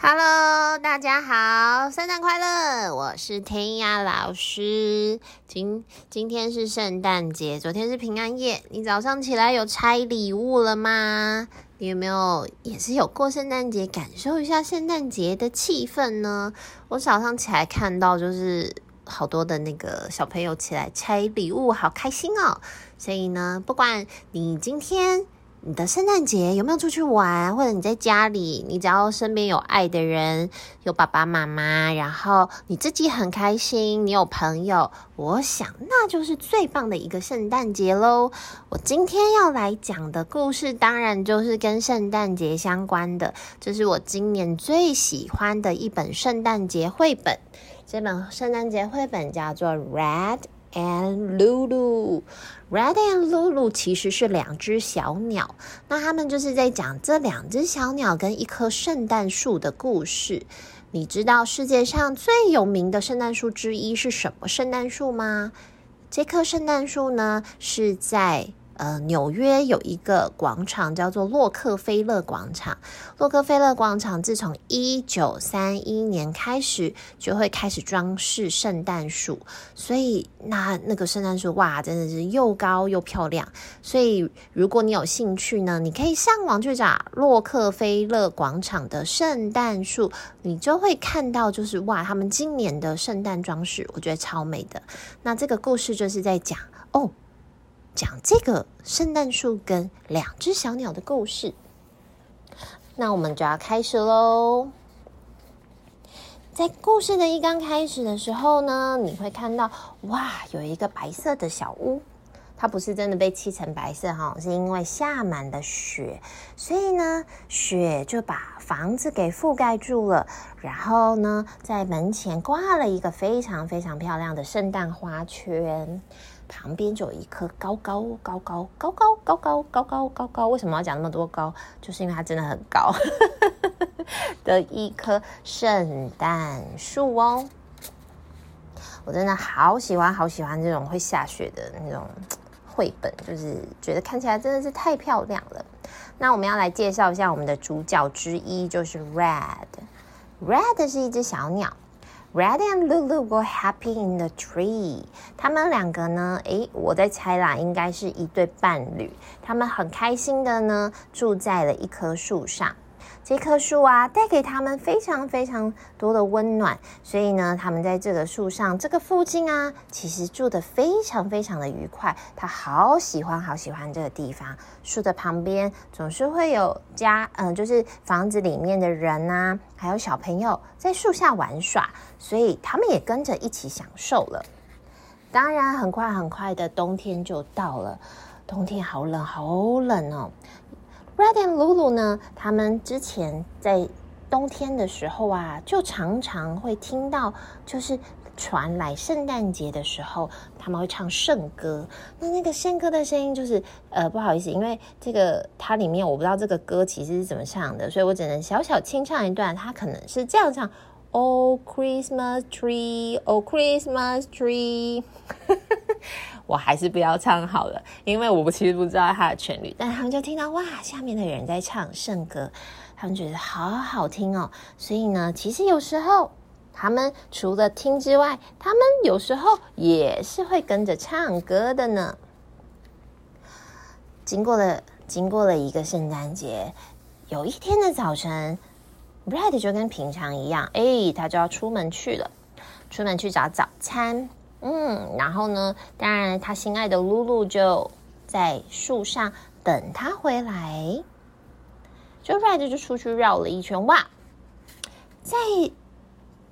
Hello，大家好，圣诞快乐！我是弹雅老师。今今天是圣诞节，昨天是平安夜。你早上起来有拆礼物了吗？你有没有也是有过圣诞节，感受一下圣诞节的气氛呢？我早上起来看到就是好多的那个小朋友起来拆礼物，好开心哦！所以呢，不管你今天。你的圣诞节有没有出去玩？或者你在家里，你只要身边有爱的人，有爸爸妈妈，然后你自己很开心，你有朋友，我想那就是最棒的一个圣诞节喽。我今天要来讲的故事，当然就是跟圣诞节相关的，这是我今年最喜欢的一本圣诞节绘本。这本圣诞节绘本叫做《Red》。And Lulu, Red and Lulu 其实是两只小鸟，那他们就是在讲这两只小鸟跟一棵圣诞树的故事。你知道世界上最有名的圣诞树之一是什么圣诞树吗？这棵圣诞树呢，是在。呃，纽约有一个广场叫做洛克菲勒广场。洛克菲勒广场自从一九三一年开始，就会开始装饰圣诞树，所以那那个圣诞树哇，真的是又高又漂亮。所以如果你有兴趣呢，你可以上网去找洛克菲勒广场的圣诞树，你就会看到就是哇，他们今年的圣诞装饰，我觉得超美的。那这个故事就是在讲哦。讲这个圣诞树跟两只小鸟的故事，那我们就要开始喽。在故事的一刚开始的时候呢，你会看到哇，有一个白色的小屋，它不是真的被漆成白色哈，是因为下满了雪，所以呢，雪就把房子给覆盖住了。然后呢，在门前挂了一个非常非常漂亮的圣诞花圈。旁边就有一棵高高高高高高高高高高高，为什么要讲那么多高？就是因为它真的很高的一棵圣诞树哦。我真的好喜欢好喜欢这种会下雪的那种绘本，就是觉得看起来真的是太漂亮了。那我们要来介绍一下我们的主角之一，就是 Red。Red 是一只小鸟。Red and Lulu were happy in the tree。他们两个呢？诶，我在猜啦，应该是一对伴侣。他们很开心的呢，住在了一棵树上。这棵树啊，带给他们非常非常多的温暖，所以呢，他们在这个树上这个附近啊，其实住得非常非常的愉快。他好喜欢好喜欢这个地方。树的旁边总是会有家，嗯、就是房子里面的人啊，还有小朋友在树下玩耍，所以他们也跟着一起享受了。当然，很快很快的冬天就到了，冬天好冷好冷哦。Red and Lulu 呢？他们之前在冬天的时候啊，就常常会听到，就是传来圣诞节的时候，他们会唱圣歌。那那个圣歌的声音，就是呃，不好意思，因为这个它里面我不知道这个歌其实是怎么唱的，所以我只能小小清唱一段。它可能是这样唱：Oh Christmas tree, Oh Christmas tree。我还是不要唱好了，因为我其实不知道它的旋律，但他们就听到哇，下面的人在唱圣歌，他们觉得好好听哦。所以呢，其实有时候他们除了听之外，他们有时候也是会跟着唱歌的呢。经过了经过了一个圣诞节，有一天的早晨，Brad 就跟平常一样，哎，他就要出门去了，出门去找早餐。嗯，然后呢，当然，他心爱的露露就在树上等他回来。就 Red 就出去绕了一圈，哇，在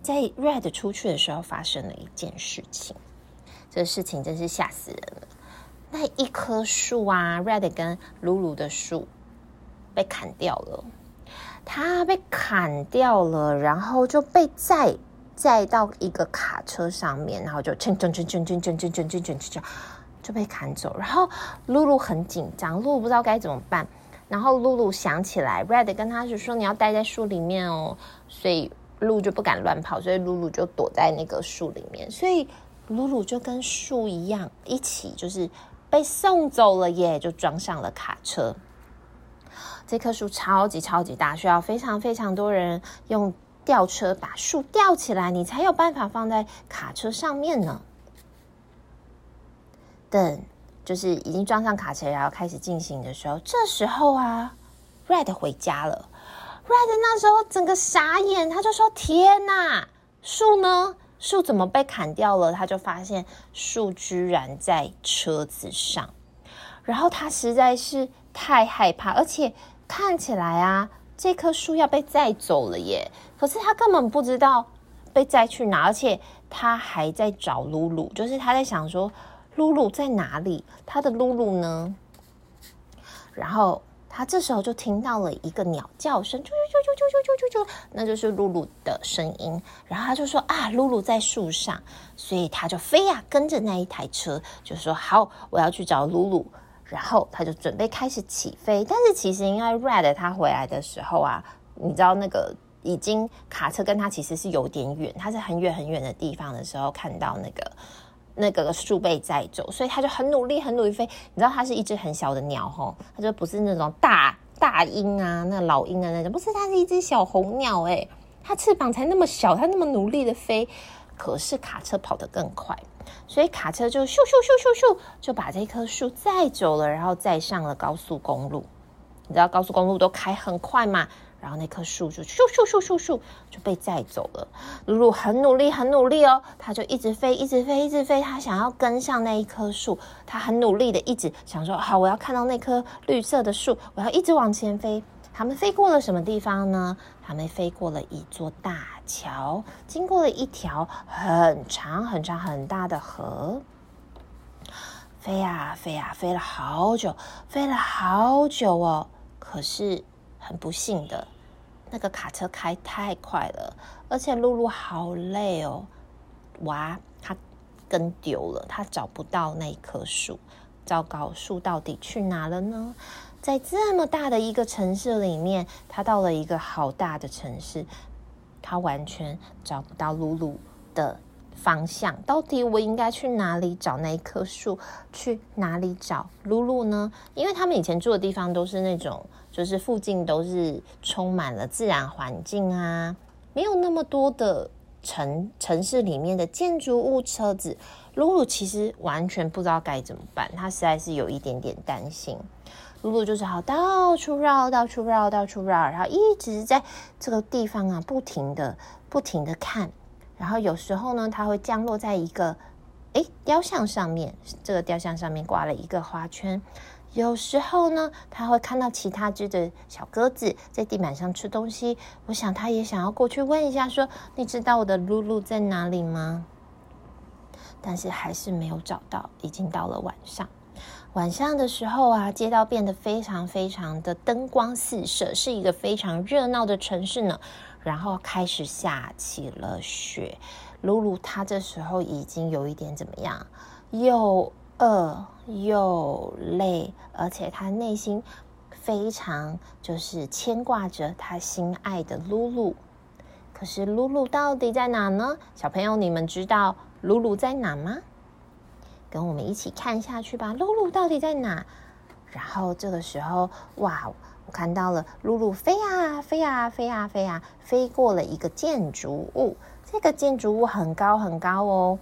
在 Red 出去的时候，发生了一件事情。这个事情真是吓死人了。那一棵树啊，Red 跟露露的树被砍掉了，它被砍掉了，然后就被在。载到一个卡车上面，然后就蹭蹭蹭蹭蹭蹭蹭蹭蹭蹭蹭就被砍走。然后露露很紧张，露露不知道该怎么办。然后露露想起来，Red 跟他是说你要待在树里面哦，所以露就不敢乱跑，所以露露就躲在那个树里面。所以露露就跟树一样，一起就是被送走了耶，就装上了卡车。这棵树超级超级大，需要非常非常多人用吊车把树吊起来，你才有办法放在卡车上面呢。等就是已经装上卡车，然后开始进行的时候，这时候啊，Red 回家了。Red 那时候整个傻眼，他就说：“天哪，树呢？树怎么被砍掉了？”他就发现树居然在车子上，然后他实在是太害怕，而且看起来啊，这棵树要被载走了耶。可是他根本不知道被载去哪，而且他还在找露露，就是他在想说露露在哪里？他的露露呢？然后。他这时候就听到了一个鸟叫声，啾啾啾啾啾啾啾啾，那就是露露的声音。然后他就说：“啊，露露在树上。”所以他就飞呀，跟着那一台车，就说：“好，我要去找露露。”然后他就准备开始起飞。但是其实因为 Red 他回来的时候啊，你知道那个已经卡车跟他其实是有点远，他是很远很远的地方的时候看到那个。那个树被载走，所以他就很努力，很努力飞。你知道，它是一只很小的鸟吼，它就不是那种大大鹰啊，那老鹰的那种，不是，它是一只小红鸟。诶，它翅膀才那么小，它那么努力的飞，可是卡车跑得更快，所以卡车就咻咻咻咻咻就把这棵树载走了，然后载上了高速公路。你知道高速公路都开很快嘛？然后那棵树就咻咻咻咻咻就被载走了。露露很努力，很努力哦，他就一直飞，一直飞，一直飞。他想要跟上那一棵树，他很努力的一直想说：好，我要看到那棵绿色的树，我要一直往前飞。他们飞过了什么地方呢？他们飞过了一座大桥，经过了一条很长、很长、很大的河。飞呀飞呀，飞了好久，飞了好久哦。可是很不幸的，那个卡车开太快了，而且露露好累哦。哇，他跟丢了，他找不到那棵树。糟糕，树到底去哪了呢？在这么大的一个城市里面，他到了一个好大的城市，他完全找不到露露的方向。到底我应该去哪里找那一棵树？去哪里找露露呢？因为他们以前住的地方都是那种。就是附近都是充满了自然环境啊，没有那么多的城城市里面的建筑物、车子。露露其实完全不知道该怎么办，她实在是有一点点担心。露露就只好到处绕，到处绕，到处绕，然后一直在这个地方啊，不停的、不停的看。然后有时候呢，它会降落在一个诶雕像上面，这个雕像上面挂了一个花圈。有时候呢，它会看到其他只的小鸽子在地板上吃东西。我想它也想要过去问一下，说：“你知道我的露露在哪里吗？”但是还是没有找到。已经到了晚上，晚上的时候啊，街道变得非常非常的灯光四射，是一个非常热闹的城市呢。然后开始下起了雪，露露她这时候已经有一点怎么样？又。饿又累，而且她内心非常就是牵挂着他心爱的露露。可是露露到底在哪呢？小朋友，你们知道露露在哪吗？跟我们一起看下去吧。露露到底在哪？然后这个时候，哇，我看到了露露飞呀飞呀飞呀飞呀，飞过了一个建筑物。这个建筑物很高很高哦，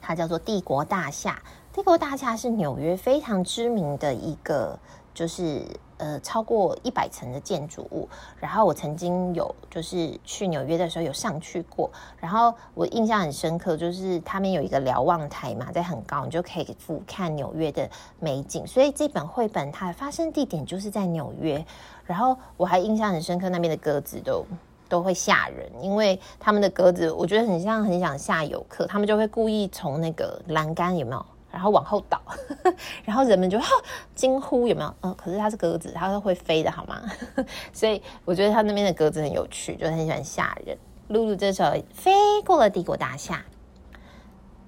它叫做帝国大厦。帝国大厦是纽约非常知名的一个，就是呃超过一百层的建筑物。然后我曾经有就是去纽约的时候有上去过，然后我印象很深刻，就是他们有一个瞭望台嘛，在很高，你就可以俯瞰纽约的美景。所以这本绘本它的发生地点就是在纽约。然后我还印象很深刻，那边的鸽子都都会吓人，因为他们的鸽子我觉得很像很想吓游客，他们就会故意从那个栏杆有没有？然后往后倒，然后人们就哈惊呼有没有？嗯，可是它是鸽子，它是会飞的好吗？所以我觉得它那边的鸽子很有趣，就很喜欢吓人。露露这时候飞过了帝国大厦，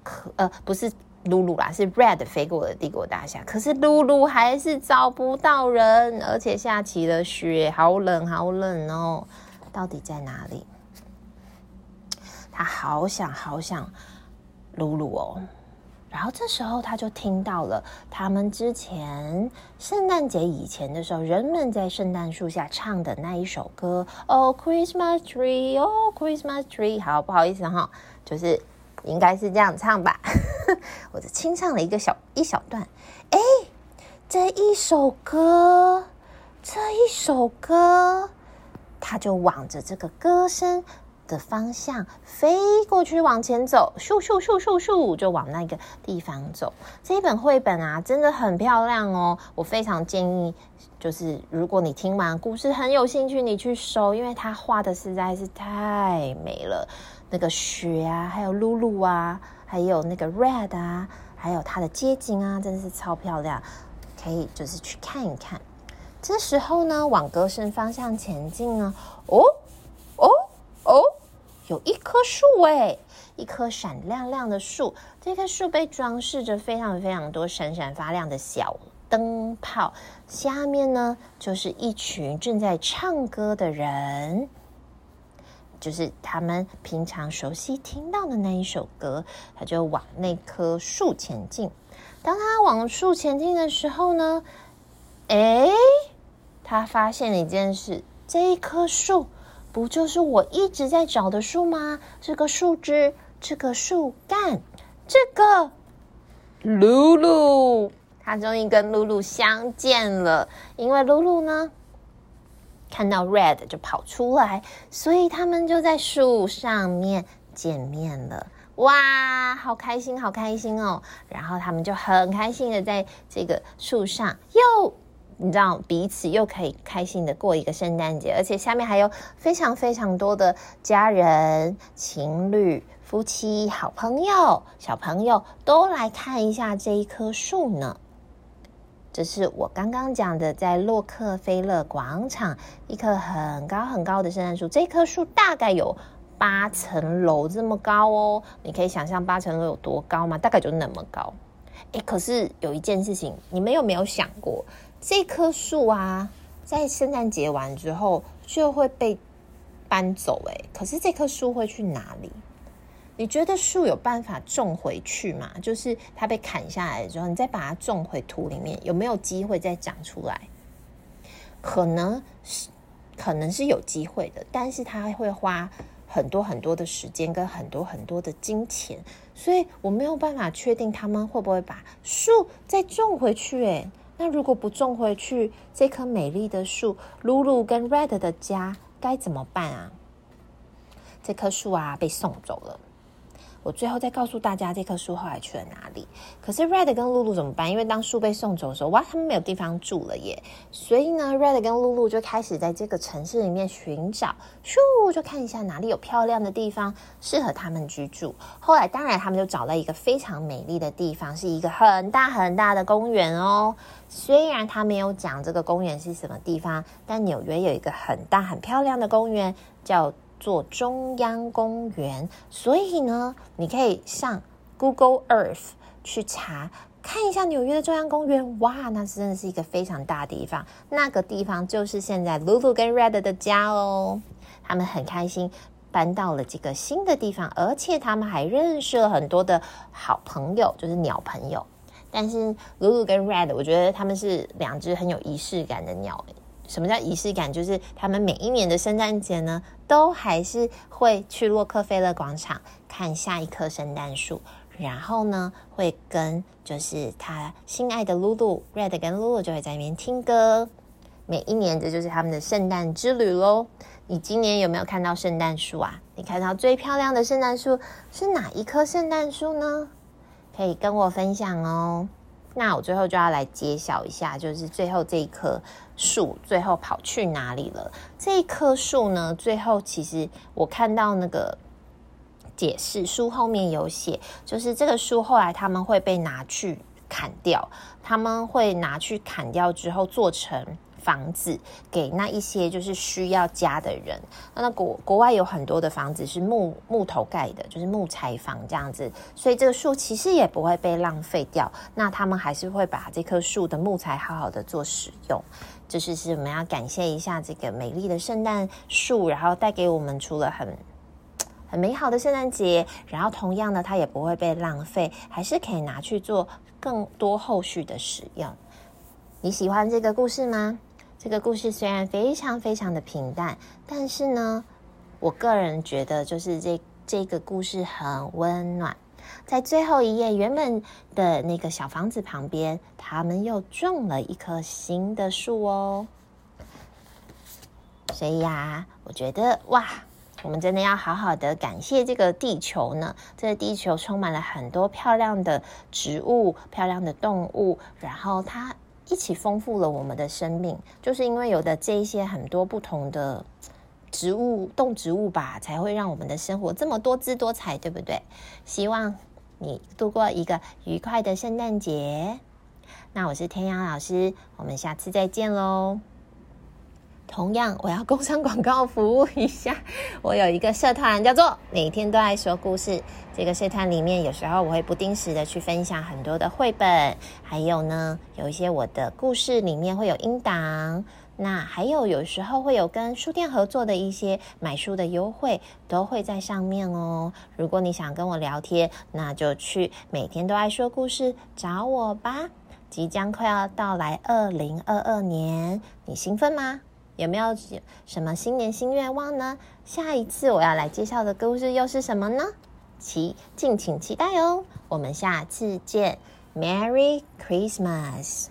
可呃不是露露啦，是 Red 飞过了帝国大厦。可是露露还是找不到人，而且下起了雪，好冷好冷哦！到底在哪里？他好想好想露露哦。然后这时候他就听到了他们之前圣诞节以前的时候，人们在圣诞树下唱的那一首歌。Oh Christmas tree, Oh Christmas tree。好，不好意思哈，就是应该是这样唱吧。我就清唱了一个小一小段。哎，这一首歌，这一首歌，他就往着这个歌声的方向飞过去，往前走，咻咻咻咻咻，就往那个地方走。这一本绘本啊，真的很漂亮哦。我非常建议，就是如果你听完故事很有兴趣，你去收，因为它画的实在是太美了。那个雪啊，还有露露啊，还有那个 Red 啊，还有它的街景啊，真的是超漂亮。可以就是去看一看。这时候呢，往歌声方向前进呢，哦哦。哦，有一棵树诶，一棵闪亮亮的树。这棵树被装饰着非常非常多闪闪发亮的小灯泡。下面呢，就是一群正在唱歌的人，就是他们平常熟悉听到的那一首歌。他就往那棵树前进。当他往树前进的时候呢，诶，他发现了一件事：这一棵树。不就是我一直在找的树吗？这个树枝，这个树干，这个露露，他终于跟露露相见了。因为露露呢，看到 Red 就跑出来，所以他们就在树上面见面了。哇，好开心，好开心哦！然后他们就很开心的在这个树上又。你知道彼此又可以开心的过一个圣诞节，而且下面还有非常非常多的家人、情侣、夫妻、好朋友、小朋友都来看一下这一棵树呢。这是我刚刚讲的，在洛克菲勒广场一棵很高很高的圣诞树。这棵树大概有八层楼这么高哦，你可以想象八层楼有多高吗？大概就那么高。诶，可是有一件事情，你们有没有想过？这棵树啊，在圣诞节完之后就会被搬走诶，可是这棵树会去哪里？你觉得树有办法种回去吗？就是它被砍下来之后，你再把它种回土里面，有没有机会再长出来？可能是，可能是有机会的，但是它会花很多很多的时间跟很多很多的金钱，所以我没有办法确定他们会不会把树再种回去诶。那如果不种回去，这棵美丽的树，露露跟 Red 的家该怎么办啊？这棵树啊，被送走了。我最后再告诉大家，这棵树后来去了哪里？可是 Red 跟露露怎么办？因为当树被送走的时候，哇，他们没有地方住了耶。所以呢，Red 跟露露就开始在这个城市里面寻找，咻，就看一下哪里有漂亮的地方适合他们居住。后来，当然他们就找到一个非常美丽的地方，是一个很大很大的公园哦。虽然他没有讲这个公园是什么地方，但纽约有一个很大很漂亮的公园，叫。做中央公园，所以呢，你可以上 Google Earth 去查，看一下纽约的中央公园。哇，那真的是一个非常大的地方。那个地方就是现在 Lulu 跟 Red 的家哦。他们很开心搬到了这个新的地方，而且他们还认识了很多的好朋友，就是鸟朋友。但是 Lulu 跟 Red，我觉得他们是两只很有仪式感的鸟。什么叫仪式感？就是他们每一年的圣诞节呢，都还是会去洛克菲勒广场看下一棵圣诞树，然后呢，会跟就是他心爱的露露，Red 跟露露就会在那边听歌。每一年这就是他们的圣诞之旅喽。你今年有没有看到圣诞树啊？你看到最漂亮的圣诞树是哪一棵圣诞树呢？可以跟我分享哦。那我最后就要来揭晓一下，就是最后这一棵树最后跑去哪里了？这一棵树呢，最后其实我看到那个解释书后面有写，就是这个树后来他们会被拿去砍掉，他们会拿去砍掉之后做成。房子给那一些就是需要家的人，那那国国外有很多的房子是木木头盖的，就是木材房这样子，所以这个树其实也不会被浪费掉。那他们还是会把这棵树的木材好好的做使用。就是是我们要感谢一下这个美丽的圣诞树，然后带给我们除了很很美好的圣诞节。然后同样的，它也不会被浪费，还是可以拿去做更多后续的使用。你喜欢这个故事吗？这个故事虽然非常非常的平淡，但是呢，我个人觉得就是这这个故事很温暖。在最后一页，原本的那个小房子旁边，他们又种了一棵新的树哦。所以呀，我觉得哇，我们真的要好好的感谢这个地球呢。这个地球充满了很多漂亮的植物、漂亮的动物，然后它一起丰富了我们的生命。就是因为有的这一些很多不同的植物、动植物吧，才会让我们的生活这么多姿多彩，对不对？希望你度过一个愉快的圣诞节。那我是天阳老师，我们下次再见喽。同样，我要工商广告服务一下。我有一个社团，叫做“每天都爱说故事”。这个社团里面，有时候我会不定时的去分享很多的绘本，还有呢，有一些我的故事里面会有音档。那还有有时候会有跟书店合作的一些买书的优惠，都会在上面哦。如果你想跟我聊天，那就去“每天都爱说故事”找我吧。即将快要到来二零二二年，你兴奋吗？有没有什么新年新愿望呢？下一次我要来介绍的故事又是什么呢？期敬请期待哦！我们下次见，Merry Christmas。